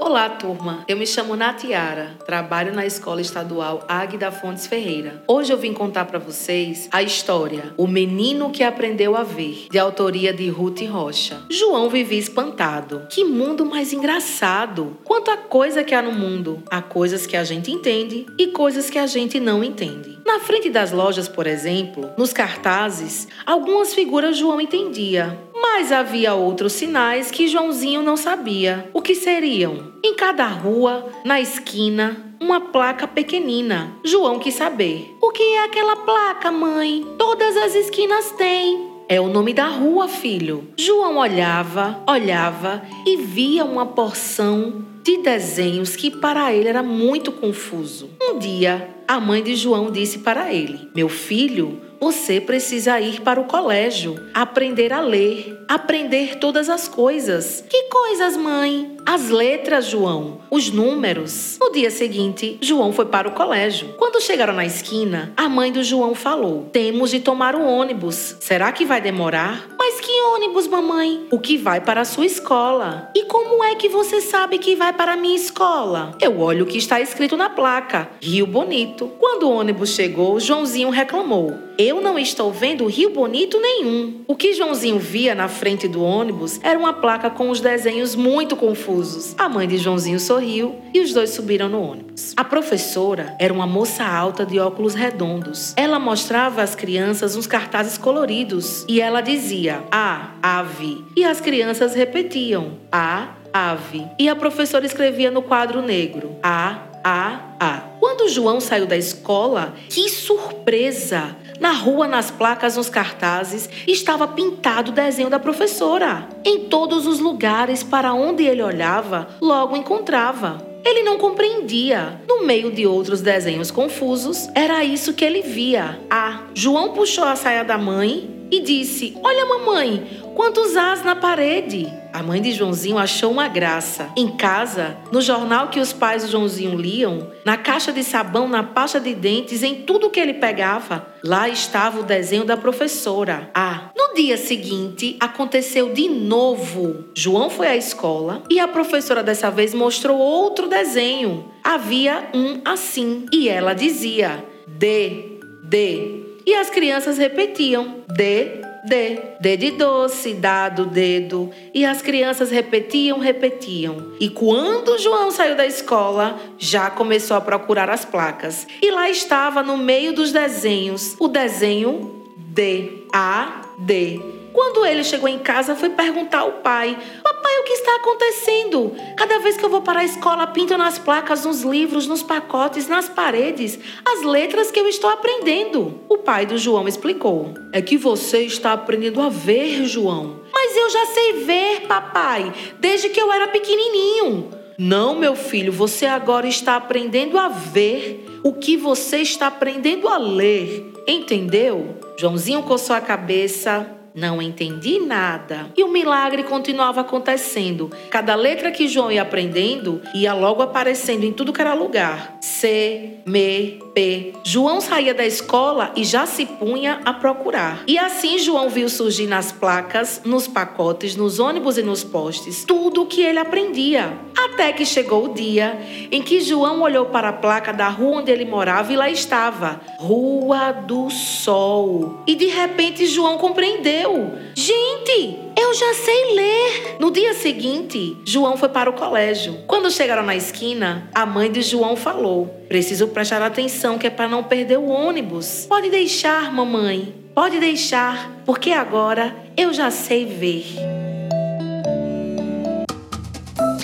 Olá, turma. Eu me chamo Natiara, trabalho na Escola Estadual Águida Fontes Ferreira. Hoje eu vim contar para vocês a história O Menino que Aprendeu a Ver, de autoria de Ruth Rocha. João vivia espantado. Que mundo mais engraçado! Quanta coisa que há no mundo. Há coisas que a gente entende e coisas que a gente não entende. Na frente das lojas, por exemplo, nos cartazes, algumas figuras João entendia, mas havia outros sinais que Joãozinho não sabia. O que seriam? Em cada rua, na esquina, uma placa pequenina. João quis saber. O que é aquela placa, mãe? Todas as esquinas têm. É o nome da rua, filho. João olhava, olhava e via uma porção de desenhos que para ele era muito confuso. Um dia, a mãe de João disse para ele: Meu filho, você precisa ir para o colégio, aprender a ler, aprender todas as coisas. Que coisas, mãe? As letras, João, os números. No dia seguinte, João foi para o colégio. Quando chegaram na esquina, a mãe do João falou: Temos de tomar o ônibus. Será que vai demorar? Mas que ônibus, mamãe? O que vai para a sua escola. E como é que você sabe que vai para a minha escola? Eu olho o que está escrito na placa: Rio Bonito. Quando o ônibus chegou, Joãozinho reclamou. Eu não estou vendo rio bonito nenhum. O que Joãozinho via na frente do ônibus era uma placa com os desenhos muito confusos. A mãe de Joãozinho sorriu e os dois subiram no ônibus. A professora era uma moça alta de óculos redondos. Ela mostrava às crianças uns cartazes coloridos e ela dizia: A, ave. E as crianças repetiam: A, ave. E a professora escrevia no quadro negro: A, A, A. Quando João saiu da escola, que surpresa! Na rua, nas placas, nos cartazes, estava pintado o desenho da professora. Em todos os lugares para onde ele olhava, logo encontrava. Ele não compreendia. No meio de outros desenhos confusos, era isso que ele via. Ah, João puxou a saia da mãe e disse: Olha, mamãe, quantos as na parede. A mãe de Joãozinho achou uma graça. Em casa, no jornal que os pais do Joãozinho liam, na caixa de sabão, na pasta de dentes, em tudo que ele pegava, lá estava o desenho da professora. Ah, no dia seguinte, aconteceu de novo. João foi à escola e a professora dessa vez mostrou outro desenho. Havia um assim e ela dizia: D, D. E as crianças repetiam: D, D. D de doce, dado, dedo. E as crianças repetiam, repetiam. E quando João saiu da escola, já começou a procurar as placas. E lá estava, no meio dos desenhos, o desenho D. A, D. Quando ele chegou em casa, foi perguntar ao pai: Papai, o que está acontecendo? Cada vez que eu vou para a escola, pinto nas placas, nos livros, nos pacotes, nas paredes, as letras que eu estou aprendendo. O pai do João explicou: É que você está aprendendo a ver, João. Mas eu já sei ver, papai, desde que eu era pequenininho. Não, meu filho, você agora está aprendendo a ver o que você está aprendendo a ler. Entendeu? Joãozinho coçou a cabeça, não entendi nada. E o milagre continuava acontecendo. Cada letra que João ia aprendendo ia logo aparecendo em tudo que era lugar. C, M, P. João saía da escola e já se punha a procurar. E assim João viu surgir nas placas, nos pacotes, nos ônibus e nos postes tudo o que ele aprendia. Até que chegou o dia em que João olhou para a placa da rua onde ele morava e lá estava: Rua do Sol. E de repente João compreendeu Gente, eu já sei ler. No dia seguinte, João foi para o colégio. Quando chegaram na esquina, a mãe de João falou: Preciso prestar atenção que é para não perder o ônibus. Pode deixar, mamãe. Pode deixar, porque agora eu já sei ver.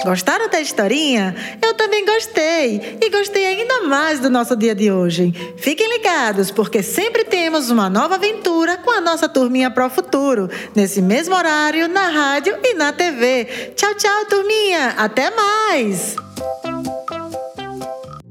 Gostaram da historinha? Eu também gostei. E gostei ainda mais do nosso dia de hoje. Fiquem ligados, porque sempre temos uma nova aventura com a nossa turminha Pro Futuro, nesse mesmo horário, na rádio e na TV. Tchau, tchau, turminha. Até mais!